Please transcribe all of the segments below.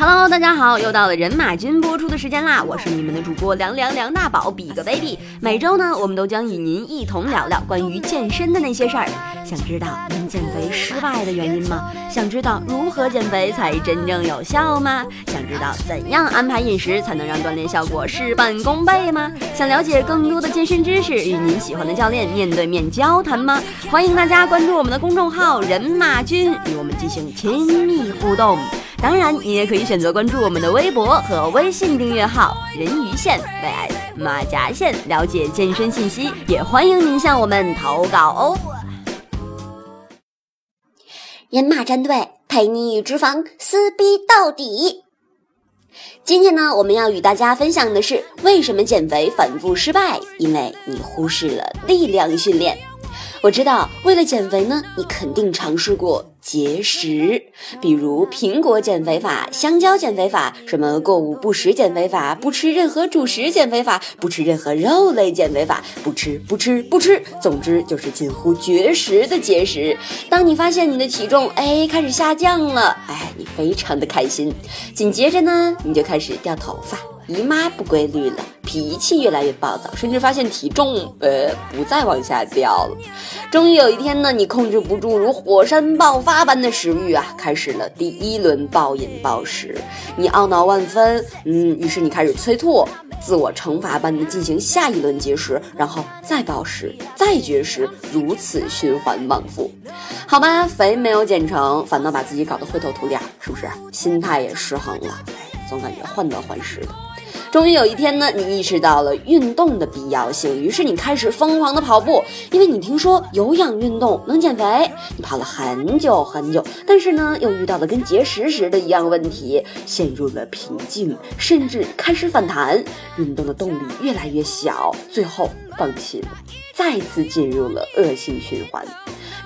Hello，大家好，又到了人马君播出的时间啦！我是你们的主播凉凉梁大宝，比个 baby。每周呢，我们都将与您一同聊聊关于健身的那些事儿。想知道您减肥失败的原因吗？想知道如何减肥才真正有效吗？想知道怎样安排饮食才能让锻炼效果事半功倍吗？想了解更多的健身知识，与您喜欢的教练面对面交谈吗？欢迎大家关注我们的公众号“人马君”，与我们进行亲密互动。当然，你也可以选择关注我们的微博和微信订阅号“人鱼线 vs 马甲线”，了解健身信息。也欢迎您向我们投稿哦。人马战队陪你与脂肪撕逼到底。今天呢，我们要与大家分享的是为什么减肥反复失败？因为你忽视了力量训练。我知道，为了减肥呢，你肯定尝试过节食，比如苹果减肥法、香蕉减肥法、什么过午不食减肥法、不吃任何主食减肥法、不吃任何肉类减肥法、不吃不吃不吃，总之就是近乎绝食的节食。当你发现你的体重哎开始下降了，哎，你非常的开心，紧接着呢，你就开始掉头发。姨妈不规律了，脾气越来越暴躁，甚至发现体重呃不再往下掉了。终于有一天呢，你控制不住如火山爆发般的食欲啊，开始了第一轮暴饮暴食。你懊恼万分，嗯，于是你开始催吐，自我惩罚般的进行下一轮节食，然后再暴食，再绝食，如此循环往复。好吧，肥没有减成，反倒把自己搞得灰头土脸，是不是？心态也失衡了，总感觉患得患失的。终于有一天呢，你意识到了运动的必要性，于是你开始疯狂的跑步，因为你听说有氧运动能减肥。你跑了很久很久，但是呢，又遇到了跟节食时的一样问题，陷入了瓶颈，甚至开始反弹，运动的动力越来越小，最后放弃了，再次进入了恶性循环。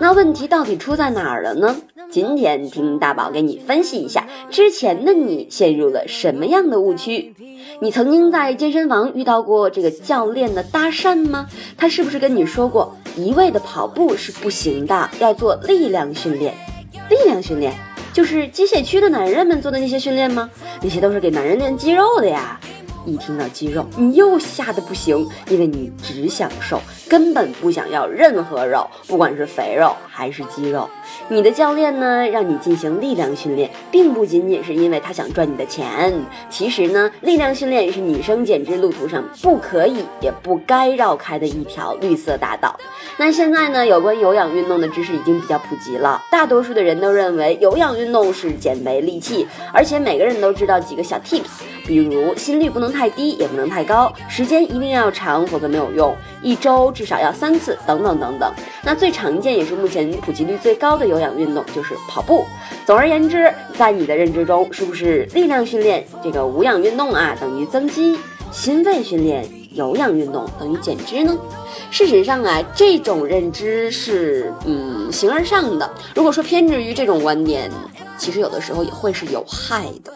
那问题到底出在哪儿了呢？今天听大宝给你分析一下，之前的你陷入了什么样的误区？你曾经在健身房遇到过这个教练的搭讪吗？他是不是跟你说过，一味的跑步是不行的，要做力量训练？力量训练就是机械区的男人们做的那些训练吗？那些都是给男人练肌肉的呀。一听到肌肉，你又吓得不行，因为你只想瘦，根本不想要任何肉，不管是肥肉还是肌肉。你的教练呢，让你进行力量训练，并不仅仅是因为他想赚你的钱。其实呢，力量训练是女生减脂路途上不可以也不该绕开的一条绿色大道。那现在呢，有关有氧运动的知识已经比较普及了，大多数的人都认为有氧运动是减肥利器，而且每个人都知道几个小 tips。比如心率不能太低，也不能太高，时间一定要长，否则没有用。一周至少要三次，等等等等。那最常见也是目前普及率最高的有氧运动就是跑步。总而言之，在你的认知中，是不是力量训练这个无氧运动啊等于增肌，心肺训练有氧运动等于减脂呢？事实上啊，这种认知是嗯形而上的。如果说偏执于这种观点，其实有的时候也会是有害的。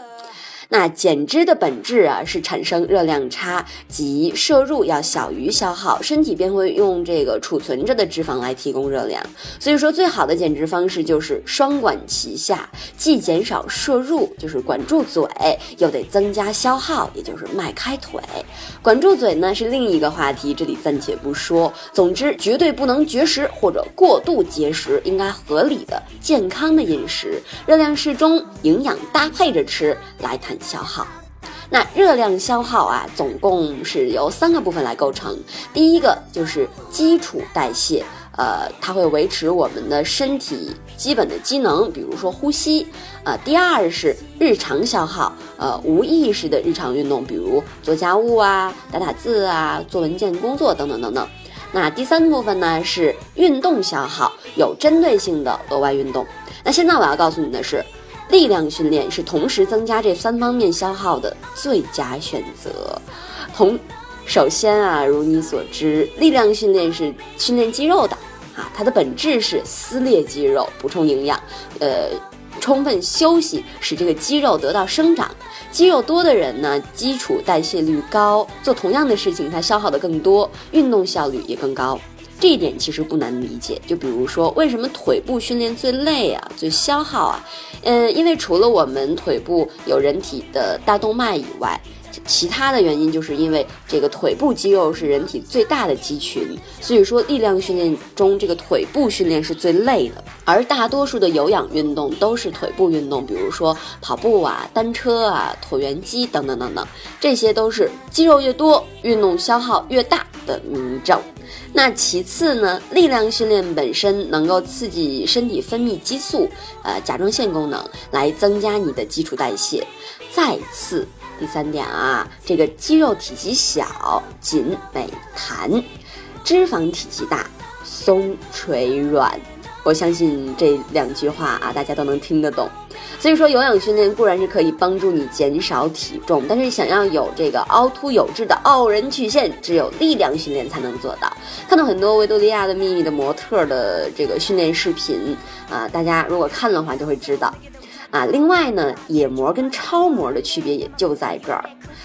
那减脂的本质啊，是产生热量差，即摄入要小于消耗，身体便会用这个储存着的脂肪来提供热量。所以说，最好的减脂方式就是双管齐下，既减少摄入，就是管住嘴，又得增加消耗，也就是迈开腿。管住嘴呢是另一个话题，这里暂且不说。总之，绝对不能绝食或者过度节食，应该合理的、健康的饮食，热量适中，营养搭配着吃，来谈。消耗，那热量消耗啊，总共是由三个部分来构成。第一个就是基础代谢，呃，它会维持我们的身体基本的机能，比如说呼吸。呃，第二是日常消耗，呃，无意识的日常运动，比如做家务啊、打打字啊、做文件工作等等等等。那第三部分呢是运动消耗，有针对性的额外运动。那现在我要告诉你的是。力量训练是同时增加这三方面消耗的最佳选择。同，首先啊，如你所知，力量训练是训练肌肉的啊，它的本质是撕裂肌肉，补充营养，呃，充分休息，使这个肌肉得到生长。肌肉多的人呢，基础代谢率高，做同样的事情，它消耗的更多，运动效率也更高。这一点其实不难理解。就比如说，为什么腿部训练最累啊、最消耗啊？嗯，因为除了我们腿部有人体的大动脉以外。其他的原因就是因为这个腿部肌肉是人体最大的肌群，所以说力量训练中这个腿部训练是最累的。而大多数的有氧运动都是腿部运动，比如说跑步啊、单车啊、椭圆机等等等等，这些都是肌肉越多，运动消耗越大的明证。那其次呢，力量训练本身能够刺激身体分泌激素，呃，甲状腺功能，来增加你的基础代谢。再次。第三点啊，这个肌肉体积小、紧、美、弹，脂肪体积大、松、垂、软。我相信这两句话啊，大家都能听得懂。所以说，有氧训练固然是可以帮助你减少体重，但是想要有这个凹凸有致的傲人曲线，只有力量训练才能做到。看到很多维多利亚的秘密的模特的这个训练视频啊，大家如果看的话就会知道。啊，另外呢，野模跟超模的区别也就在这儿，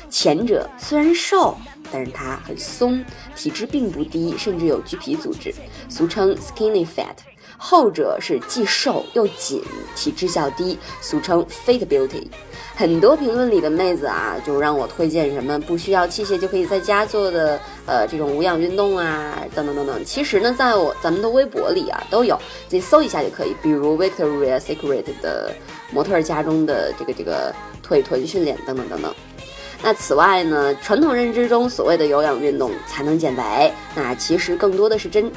前者虽然瘦，但是它很松，体质并不低，甚至有橘皮组织，俗称 skinny fat；后者是既瘦又紧，体质较低，俗称 fit beauty。很多评论里的妹子啊，就让我推荐什么不需要器械就可以在家做的，呃，这种无氧运动啊，等等等等。其实呢，在我咱们的微博里啊，都有，自己搜一下就可以。比如 Victoria Secret 的模特家中的这个这个腿臀训练等等等等。那此外呢，传统认知中所谓的有氧运动才能减肥，那其实更多的是针。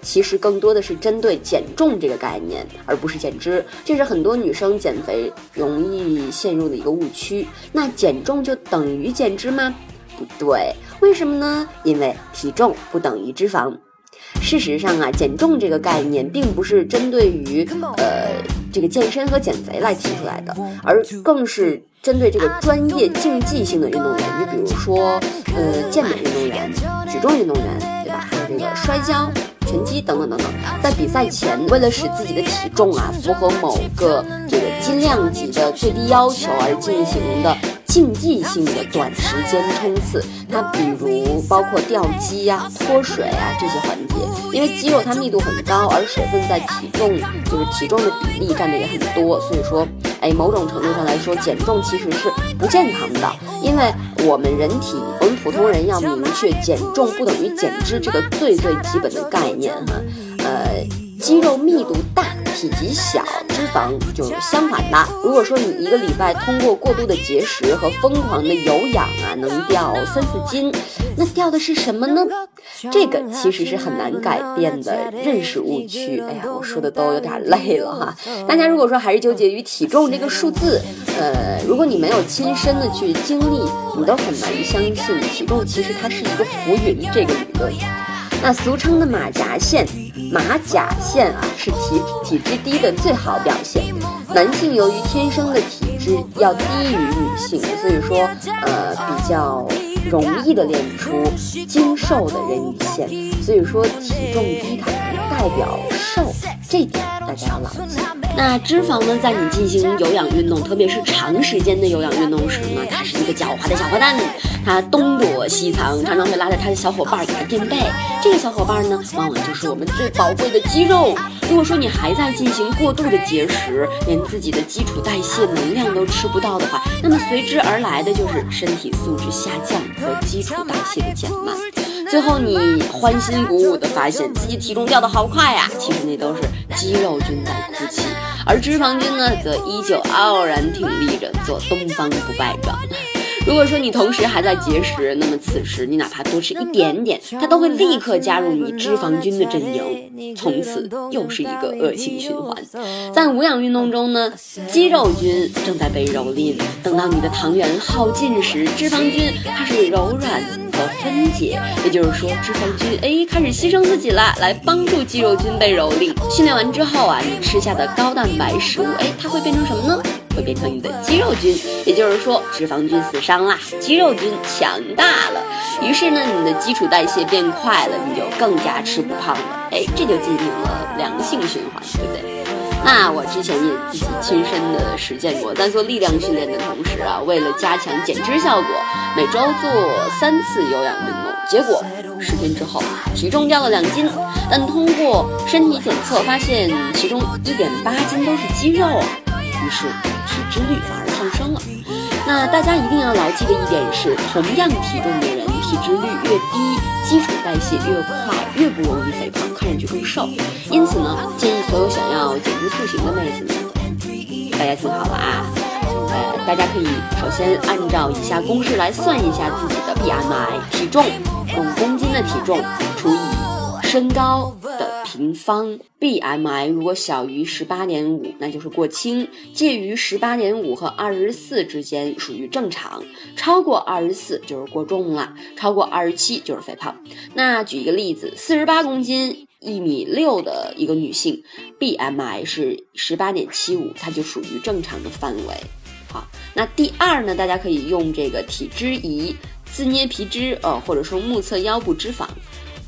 其实更多的是针对减重这个概念，而不是减脂，这是很多女生减肥容易陷入的一个误区。那减重就等于减脂吗？不对，为什么呢？因为体重不等于脂肪。事实上啊，减重这个概念并不是针对于呃这个健身和减肥来提出来的，而更是针对这个专业竞技性的运动员，你比如说呃健美运动员、举重运动员，对吧？还有这个摔跤。拳击等等等等，在比赛前，为了使自己的体重啊符合某个这个斤量级的最低要求而进行的竞技性的短时间冲刺，它比如包括吊机呀、脱水啊这些环节，因为肌肉它密度很高，而水分在体重就是体重的比例占的也很多，所以说。哎，某种程度上来说，减重其实是不健康的，因为我们人体，我们普通人要明确减重不等于减脂这个最最基本的概念哈，呃，肌肉密度大。体积小，脂肪就相反的。如果说你一个礼拜通过过度的节食和疯狂的有氧啊，能掉三四斤，那掉的是什么呢？这个其实是很难改变的认识误区。哎呀，我说的都有点累了哈。大家如果说还是纠结于体重这个数字，呃，如果你没有亲身的去经历，你都很难相信体重其实它是一个浮云这个理论。那俗称的马甲线，马甲线啊，是体体质低的最好表现。男性由于天生的体质要低于女性，所以说呃比较容易的练出精瘦的人鱼线。所以说体重低它不代表瘦，这点大家要牢记。那脂肪呢，在你进行有氧运动，特别是长时间的有氧运动时呢，它是一个狡猾的小坏蛋。它东躲西藏，常常会拉着它的小伙伴给它垫背。这个小伙伴呢，往往就是我们最宝贵的肌肉。如果说你还在进行过度的节食，连自己的基础代谢能量都吃不到的话，那么随之而来的就是身体素质下降和基础代谢的减慢。最后你欢欣鼓舞的发现自己体重掉的好快呀，其实那都是肌肉菌在哭泣，而脂肪菌呢，则依旧傲然挺立着做东方不败状。如果说你同时还在节食，那么此时你哪怕多吃一点点，它都会立刻加入你脂肪菌的阵营，从此又是一个恶性循环。在无氧运动中呢，肌肉菌正在被蹂躏，等到你的糖原耗尽时，脂肪菌开始柔软和分解，也就是说，脂肪菌哎开始牺牲自己了，来帮助肌肉菌被蹂躏。训练完之后啊，你吃下的高蛋白食物哎，它会变成什么呢？会变成你的肌肉菌，也就是说脂肪菌死伤啦，肌肉菌强大了。于是呢，你的基础代谢变快了，你就更加吃不胖了。哎，这就进行了良性循环，对不对？那我之前也自己亲身的实践过，在做力量训练的同时啊，为了加强减脂效果，每周做三次有氧运动，结果十天之后，体重掉了两斤，但通过身体检测发现其中一点八斤都是肌肉，于是体脂率反而上升了。那大家一定要牢记的一点是，同样体重的人，体脂率越低，基础代谢越快，越不容易肥胖，看上去更瘦。因此呢，建议所有想要减脂塑形的妹子们，大家听好了啊！呃，大家可以首先按照以下公式来算一下自己的 BMI 体重，五公斤的体重除以身高平方。BMI 如果小于十八点五，那就是过轻；介于十八点五和二十四之间属于正常；超过二十四就是过重了；超过二十七就是肥胖。那举一个例子，四十八公斤。一米六的一个女性，BMI 是十八点七五，它就属于正常的范围。好，那第二呢，大家可以用这个体脂仪自捏皮脂，呃，或者说目测腰部脂肪，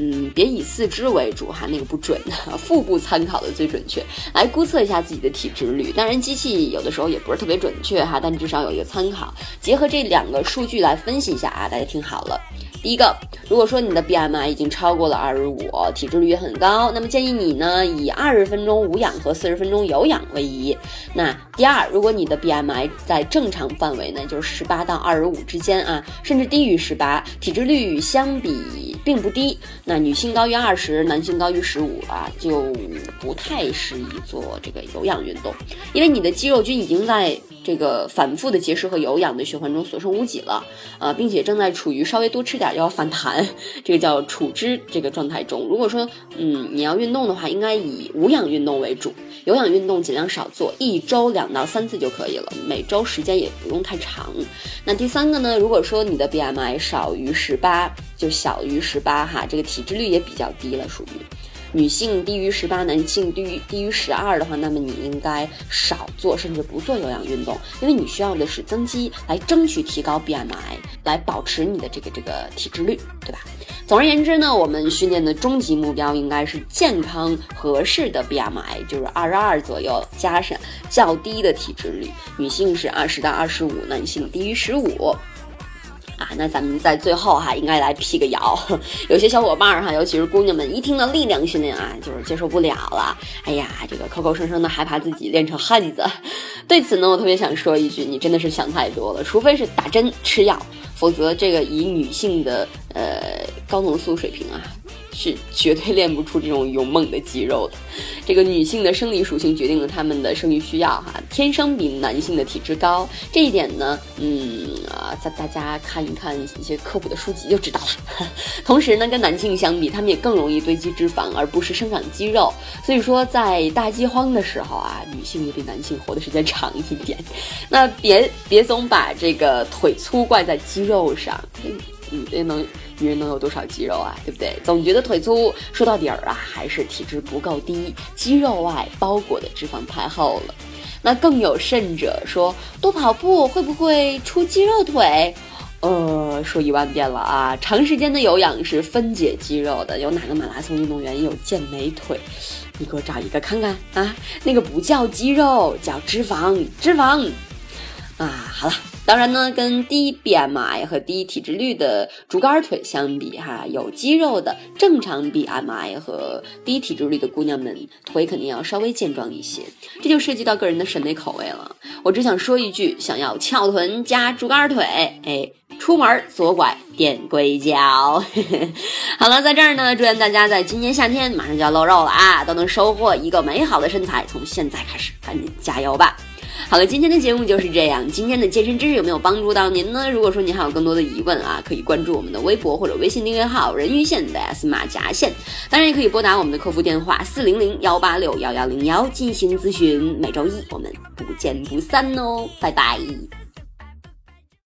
嗯，别以四肢为主哈，那个不准，腹部参考的最准确，来估测一下自己的体脂率。当然，机器有的时候也不是特别准确哈，但至少有一个参考。结合这两个数据来分析一下啊，大家听好了。第一个，如果说你的 BMI 已经超过了二十五，体脂率也很高，那么建议你呢以二十分钟无氧和四十分钟有氧为宜。那第二，如果你的 BMI 在正常范围内，就是十八到二十五之间啊，甚至低于十八，体脂率相比并不低，那女性高于二十，男性高于十五啊，就不太适宜做这个有氧运动，因为你的肌肉群已经在这个反复的节食和有氧的循环中所剩无几了，呃，并且正在处于稍微多吃点。要反弹，这个叫储脂这个状态中。如果说，嗯，你要运动的话，应该以无氧运动为主，有氧运动尽量少做，一周两到三次就可以了，每周时间也不用太长。那第三个呢？如果说你的 BMI 少于十八，就小于十八哈，这个体脂率也比较低了，属于。女性低于十八，男性低于低于十二的话，那么你应该少做，甚至不做有氧运动，因为你需要的是增肌来争取提高 BMI，来保持你的这个这个体脂率，对吧？总而言之呢，我们训练的终极目标应该是健康合适的 BMI，就是二十二左右，加上较低的体脂率。女性是二十到二十五，男性低于十五。那咱们在最后哈，应该来辟个谣。有些小伙伴儿哈，尤其是姑娘们，一听到力量训练啊，就是接受不了了。哎呀，这个口口声声的害怕自己练成汉子。对此呢，我特别想说一句，你真的是想太多了。除非是打针吃药，否则这个以女性的呃高浓素水平啊。是绝对练不出这种勇猛的肌肉的。这个女性的生理属性决定了她们的生育需要，哈，天生比男性的体质高。这一点呢，嗯啊，在大家看一看一些科普的书籍就知道了。同时呢，跟男性相比，他们也更容易堆积脂肪，而不是生长肌肉。所以说，在大饥荒的时候啊，女性也比男性活的时间长一点。那别别总把这个腿粗怪在肌肉上。女人能，女人能有多少肌肉啊？对不对？总觉得腿粗，说到底儿啊，还是体质不够低，肌肉外包裹的脂肪太厚了。那更有甚者说，多跑步会不会出肌肉腿？呃，说一万遍了啊！长时间的有氧是分解肌肉的。有哪个马拉松运动员有健美腿？你给我找一个看看啊！那个不叫肌肉，叫脂肪，脂肪。啊，好了。当然呢，跟低 BMI 和低体脂率的竹竿腿相比，哈，有肌肉的正常 BMI 和低体脂率的姑娘们，腿肯定要稍微健壮一些。这就涉及到个人的审美口味了。我只想说一句：想要翘臀加竹竿腿，哎，出门左拐垫硅胶。好了，在这儿呢，祝愿大家在今年夏天马上就要露肉了啊，都能收获一个美好的身材。从现在开始，赶紧加油吧！好了，今天的节目就是这样。今天的健身知识有没有帮助到您呢？如果说您还有更多的疑问啊，可以关注我们的微博或者微信订阅号“人鱼线”的 S 马甲线，当然也可以拨打我们的客服电话四零零幺八六幺幺零幺进行咨询。每周一我们不见不散哦，拜拜。